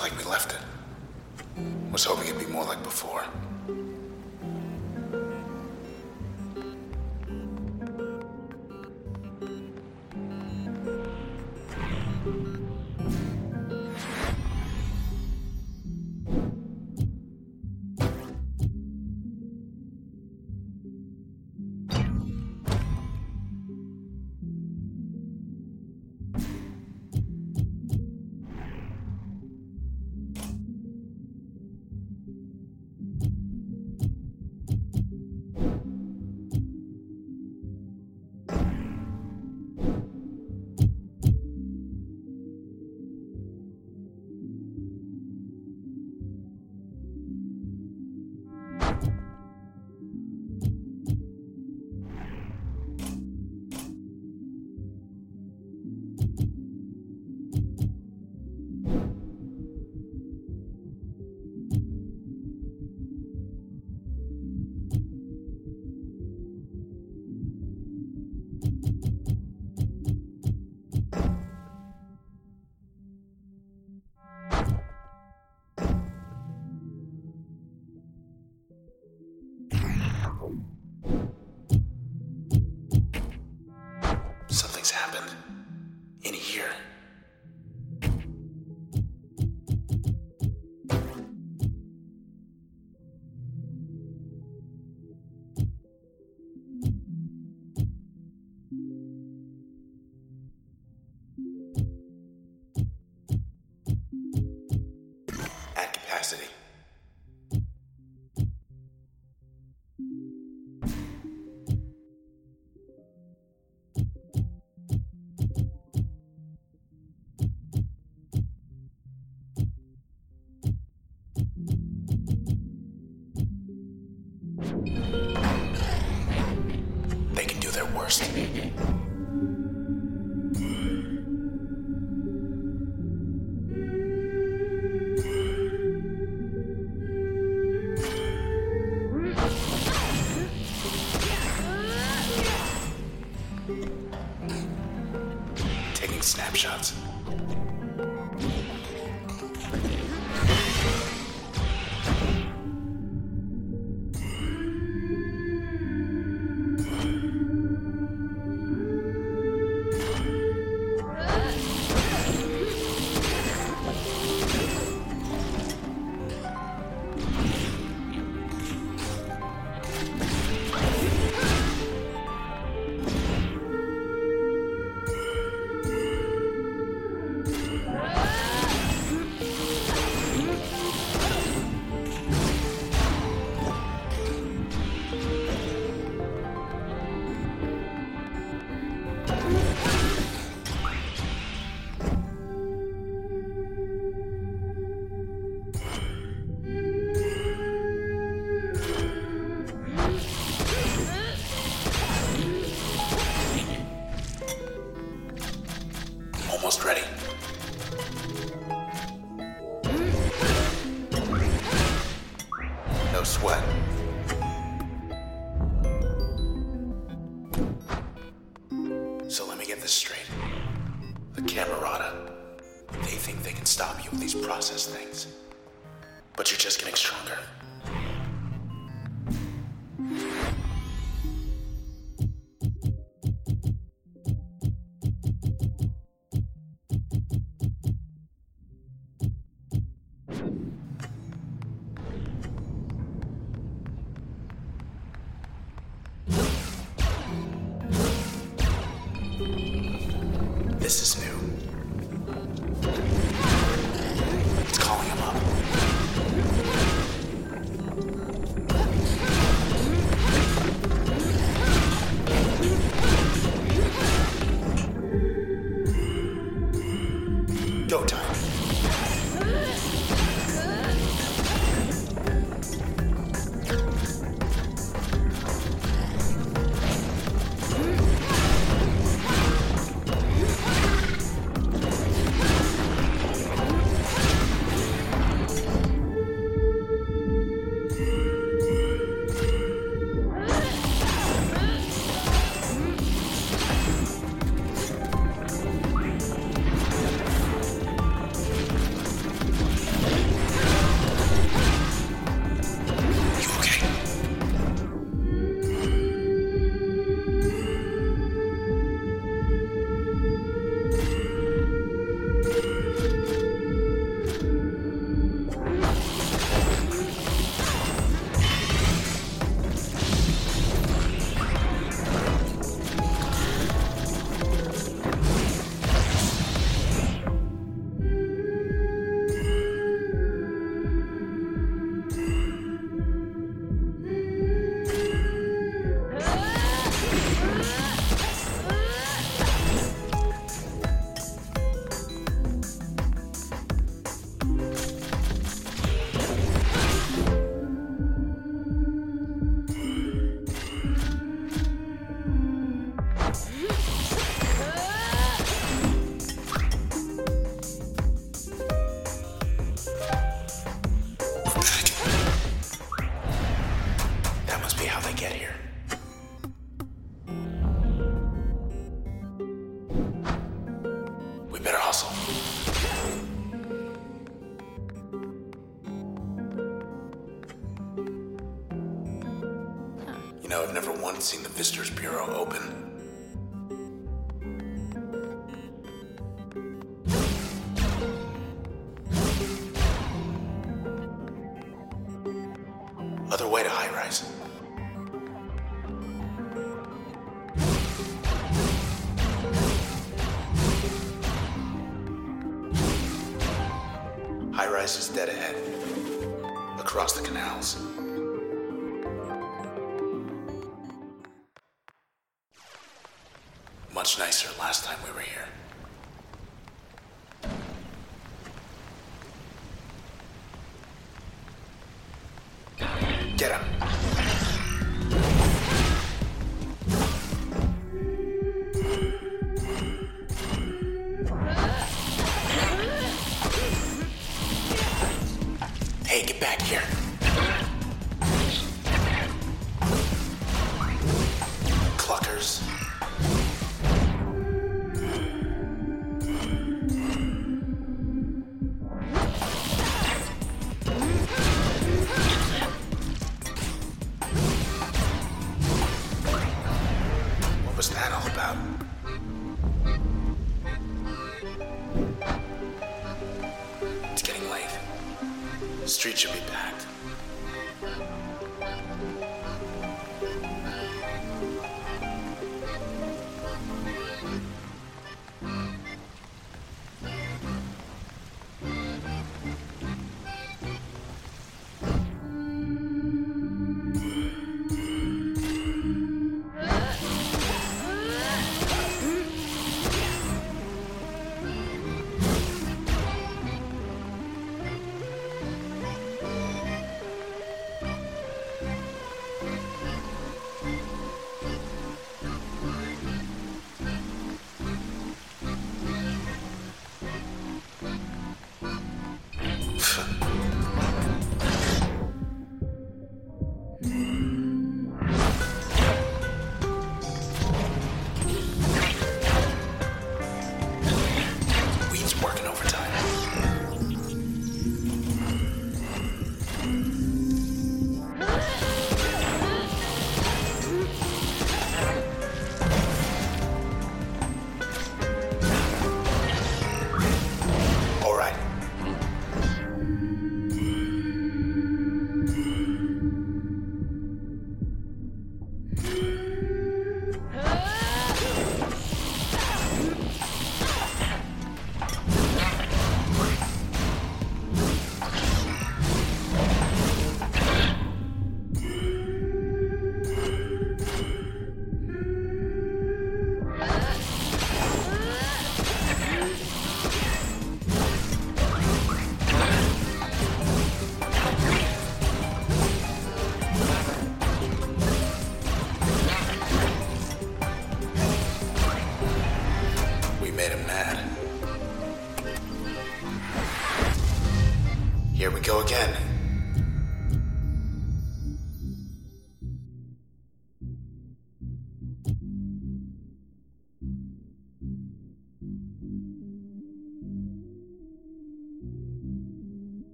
like we left it. Was hoping it'd be more like before. capacity. They can do their worst. high rises dead ahead, across the canals. Much nicer last time we were here.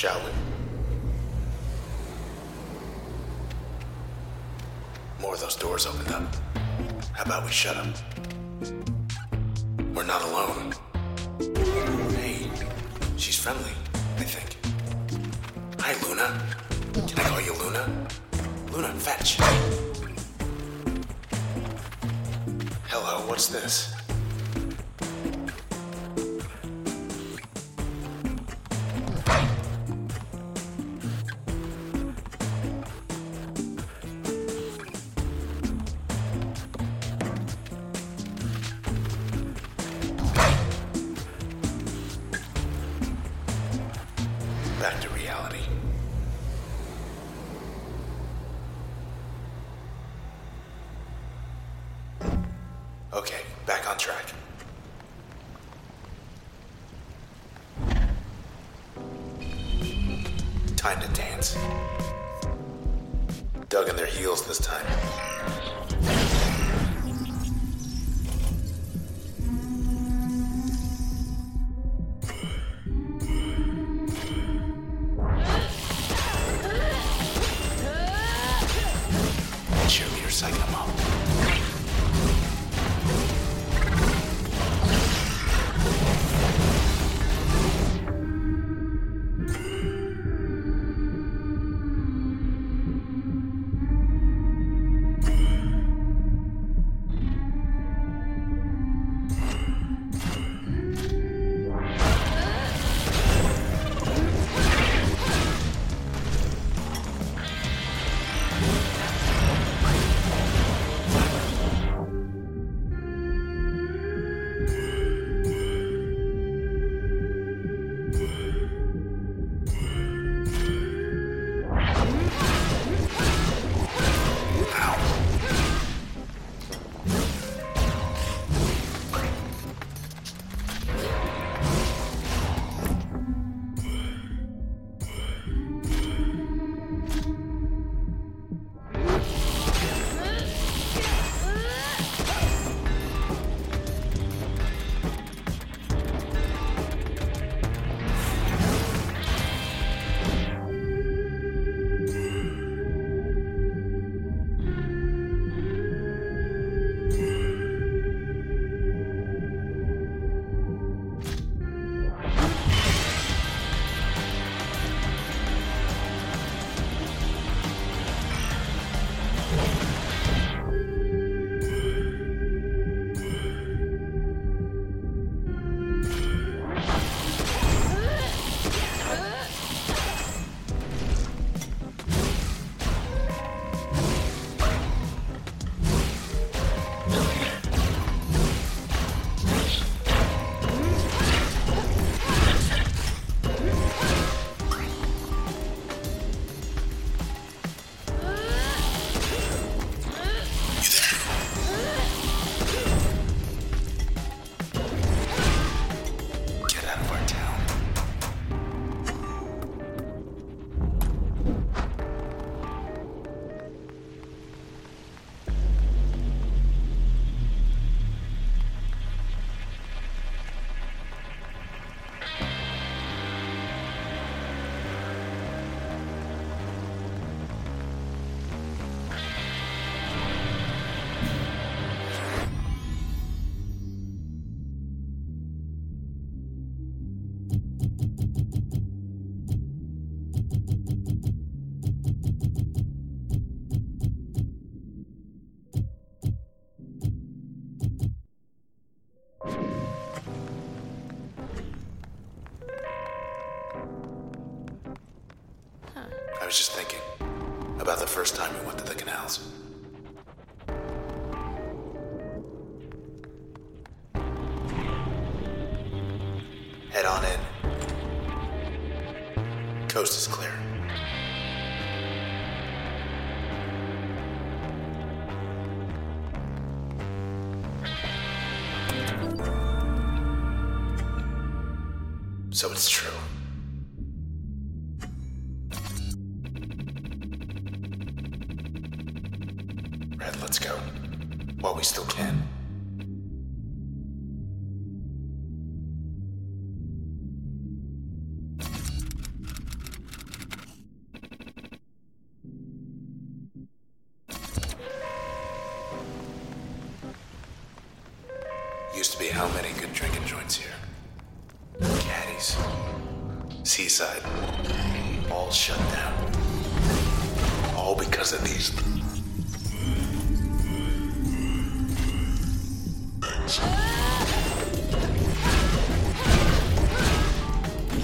shall we? More of those doors opened up. How about we shut them? We're not alone. Hey, she's friendly, I think. Hi, Luna. Can I call you Luna? Luna, fetch. Hello, what's this? First time we went to the canals. Head on in. Coast is clear. So it's true. How many good drinking joints here? Caddies. Seaside. All shut down. All because of these.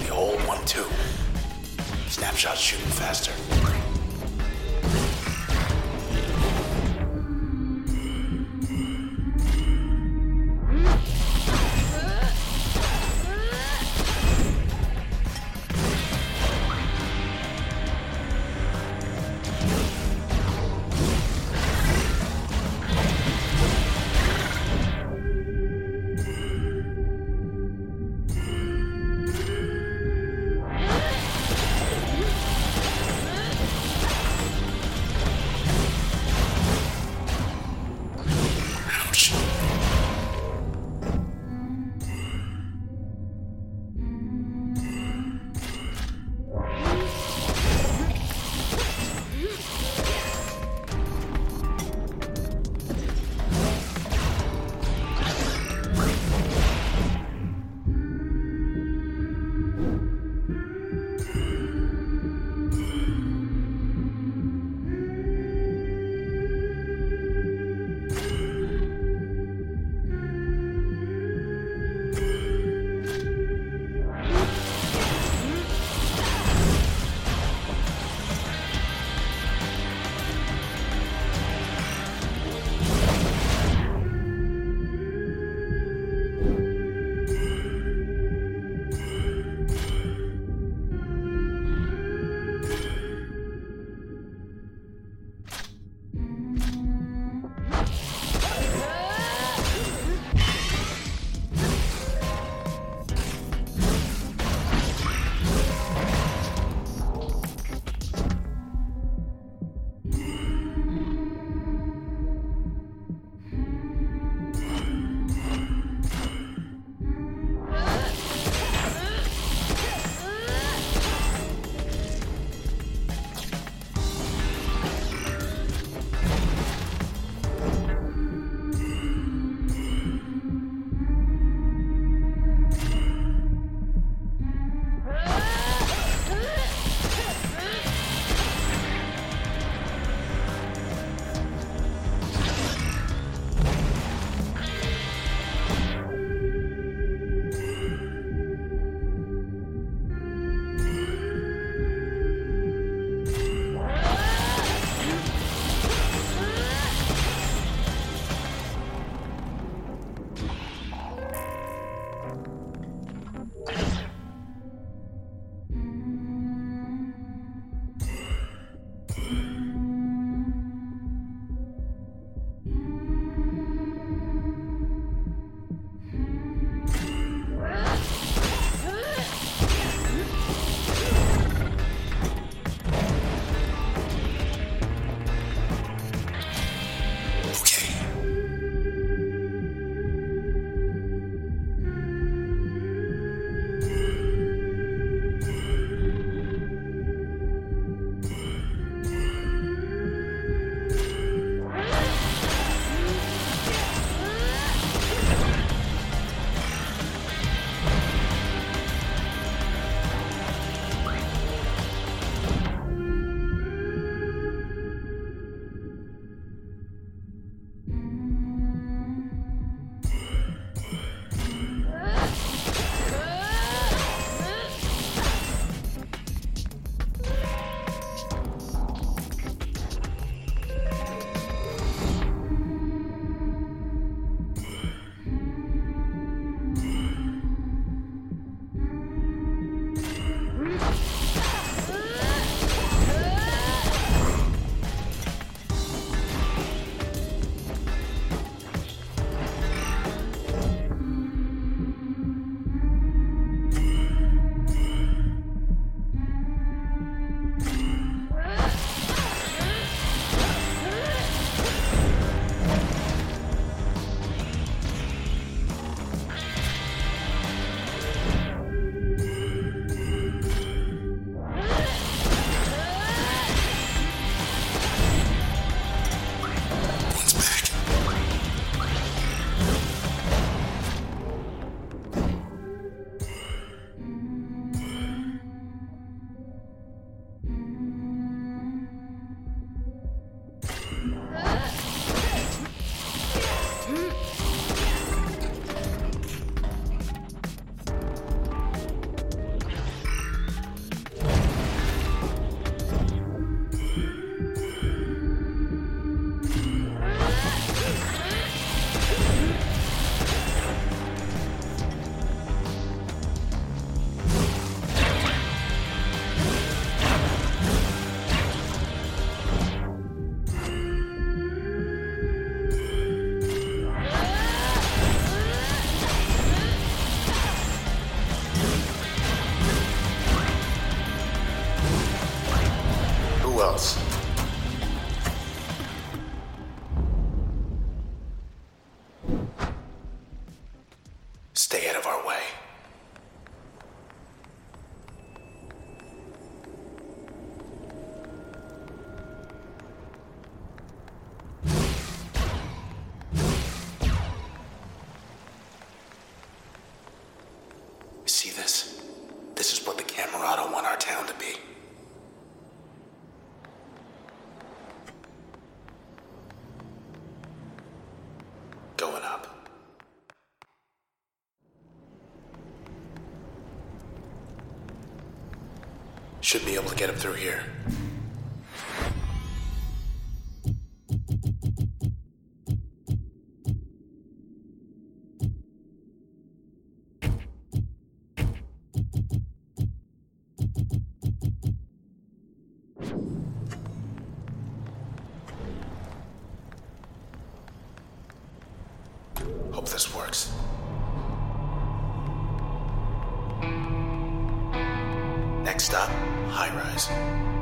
The old one, too. Snapshot shooting faster. Should be able to get him through here. Hope this works. Next stop, high rise.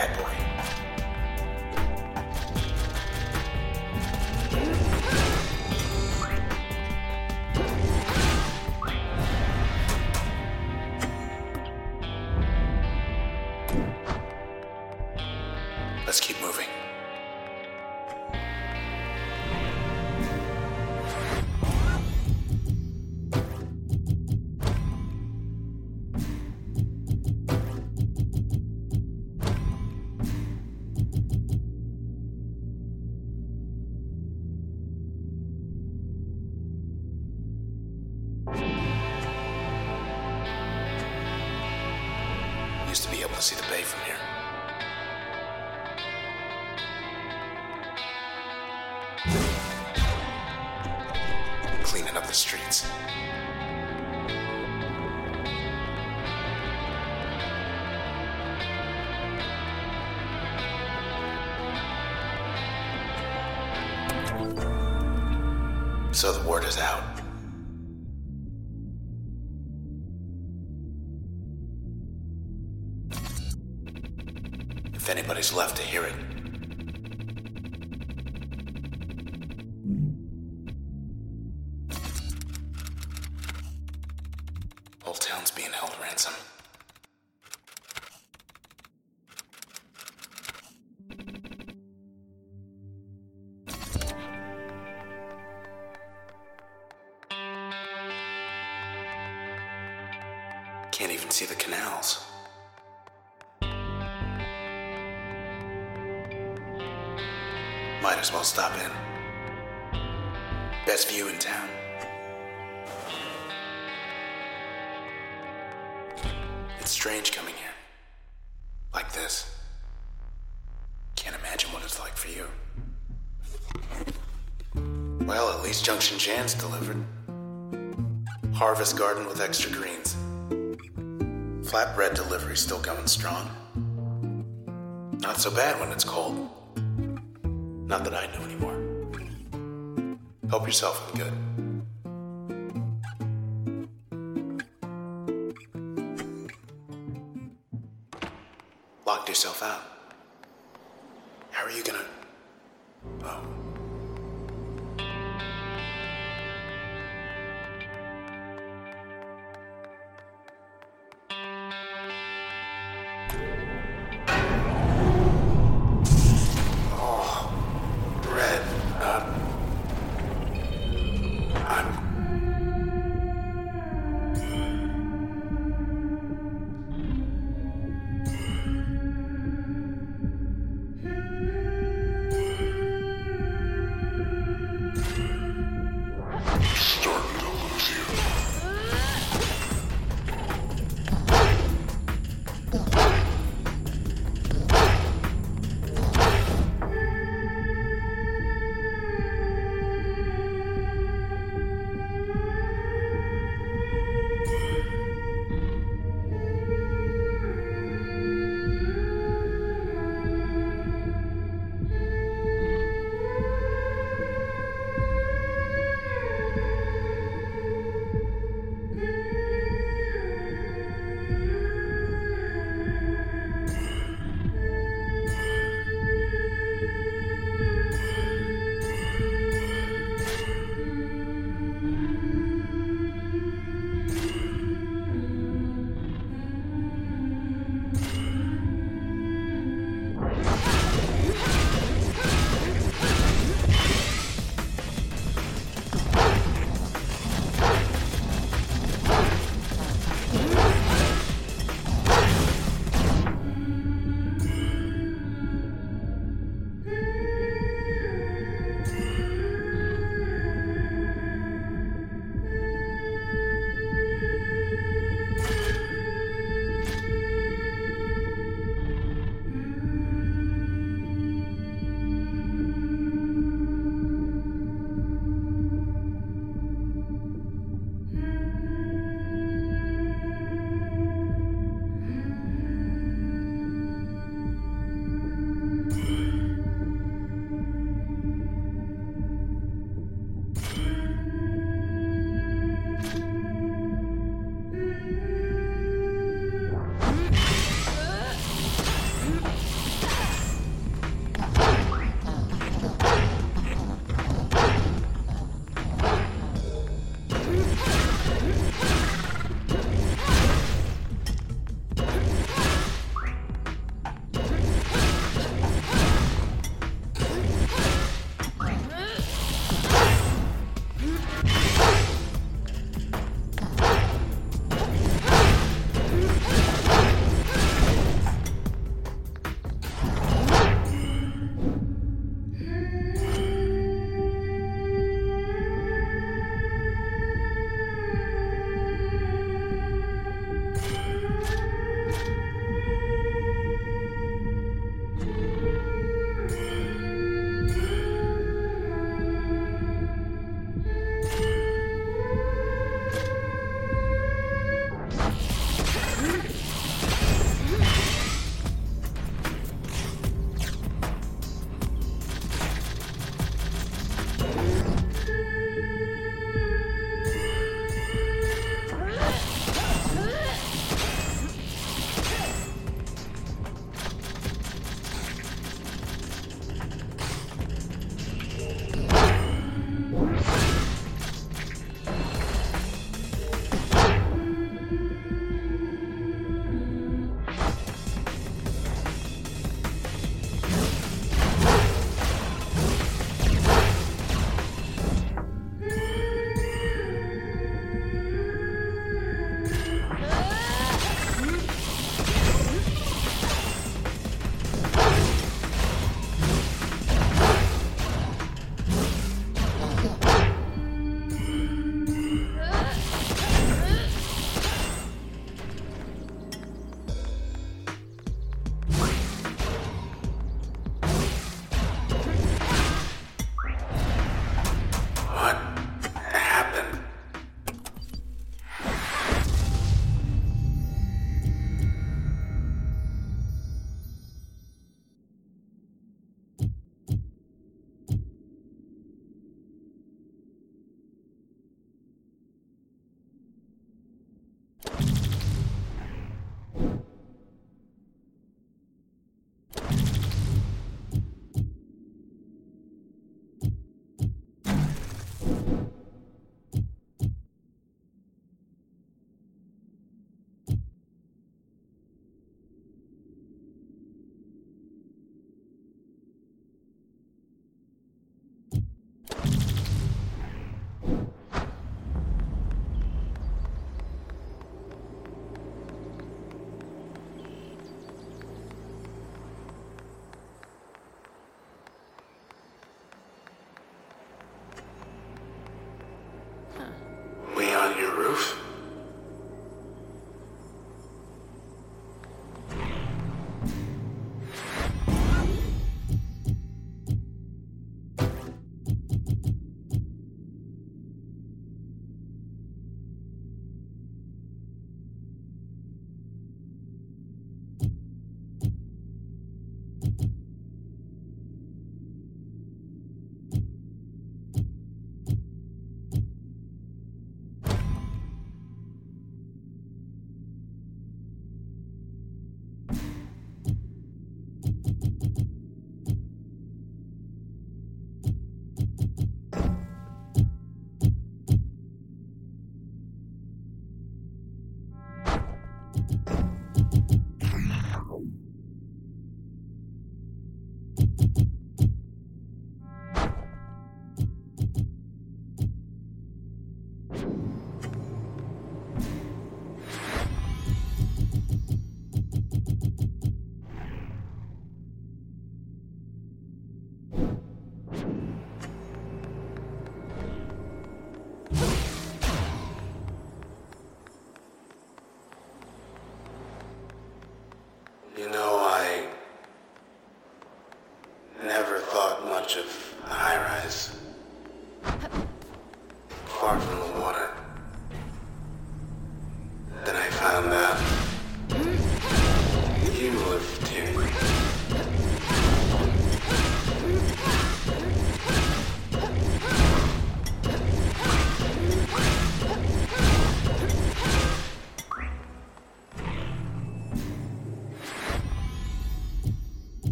Bad boy. Left to hear it. As well stop in. Best view in town. It's strange coming here. Like this. Can't imagine what it's like for you. Well, at least Junction Jan's delivered. Harvest Garden with extra greens. Flatbread delivery still going strong. Not so bad when it's cold. Not that I know anymore. Help yourself, I'm good. Locked yourself out. How are you gonna.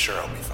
Sure I'll be fine.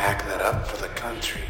Packing it up for the country.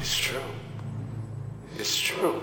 It's true. It's true.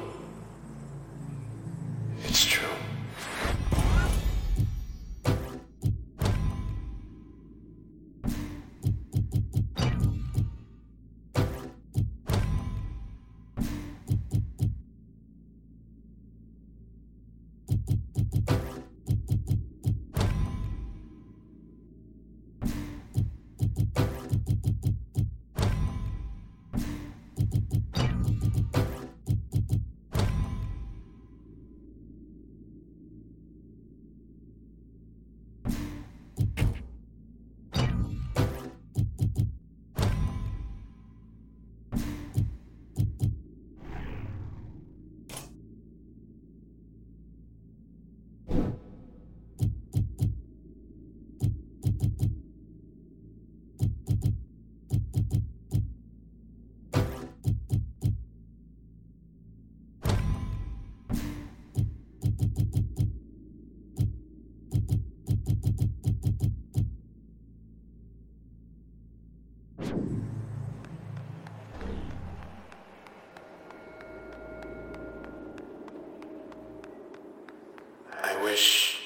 I wish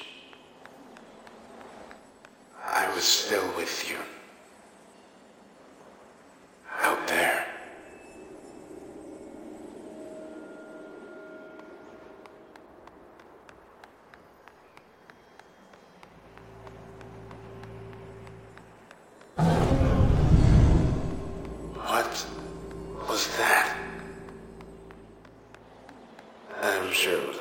I was still with you. Out there. What was that? I'm sure.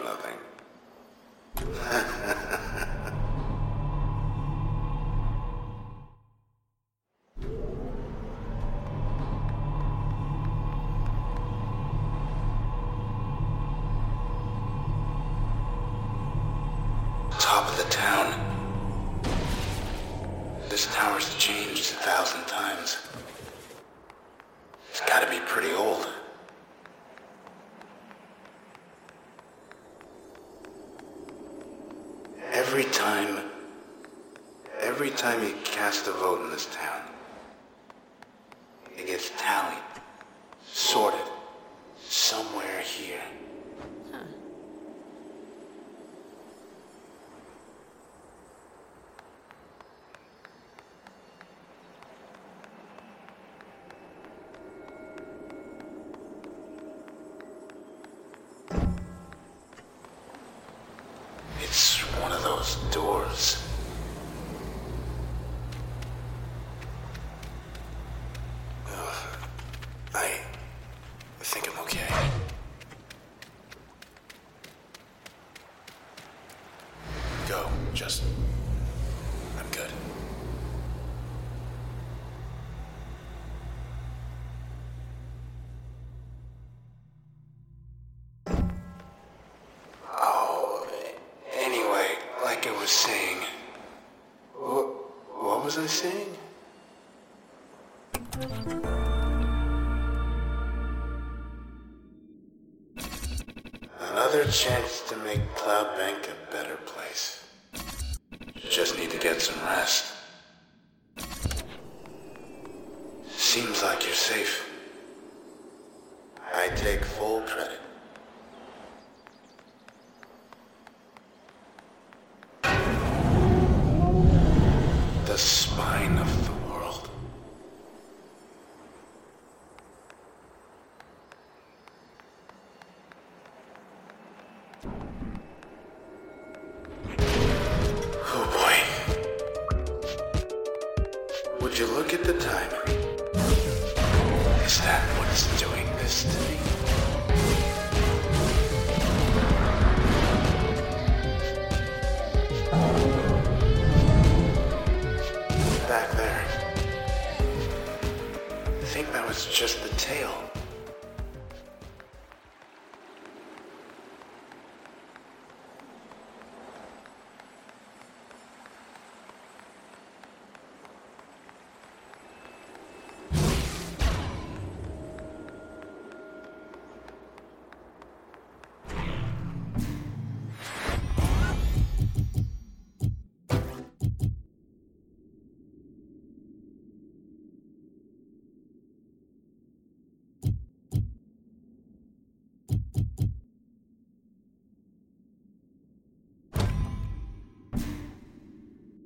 every time, every time you cast a vote in this town, it gets tallied, sorted, a chance to make Cloudbank a better place. Just need to get some rest.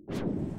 you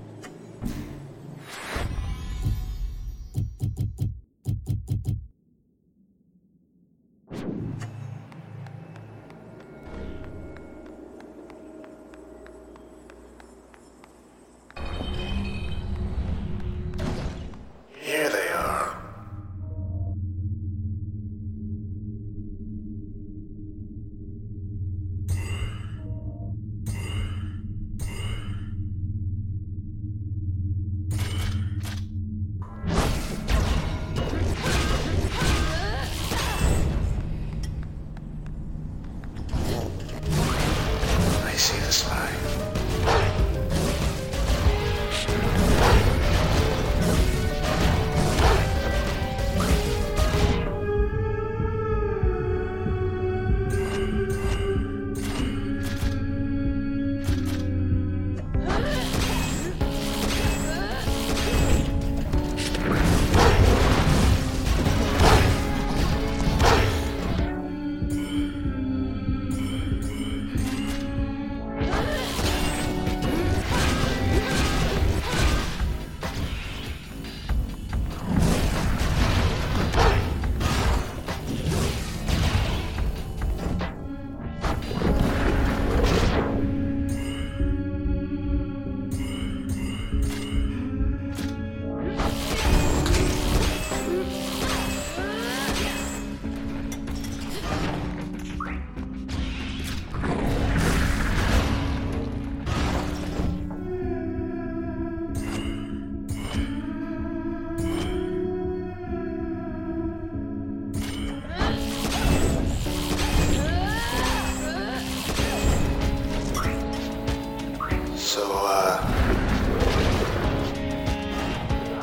so uh,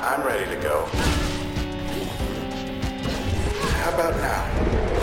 I'm ready to go. How about now?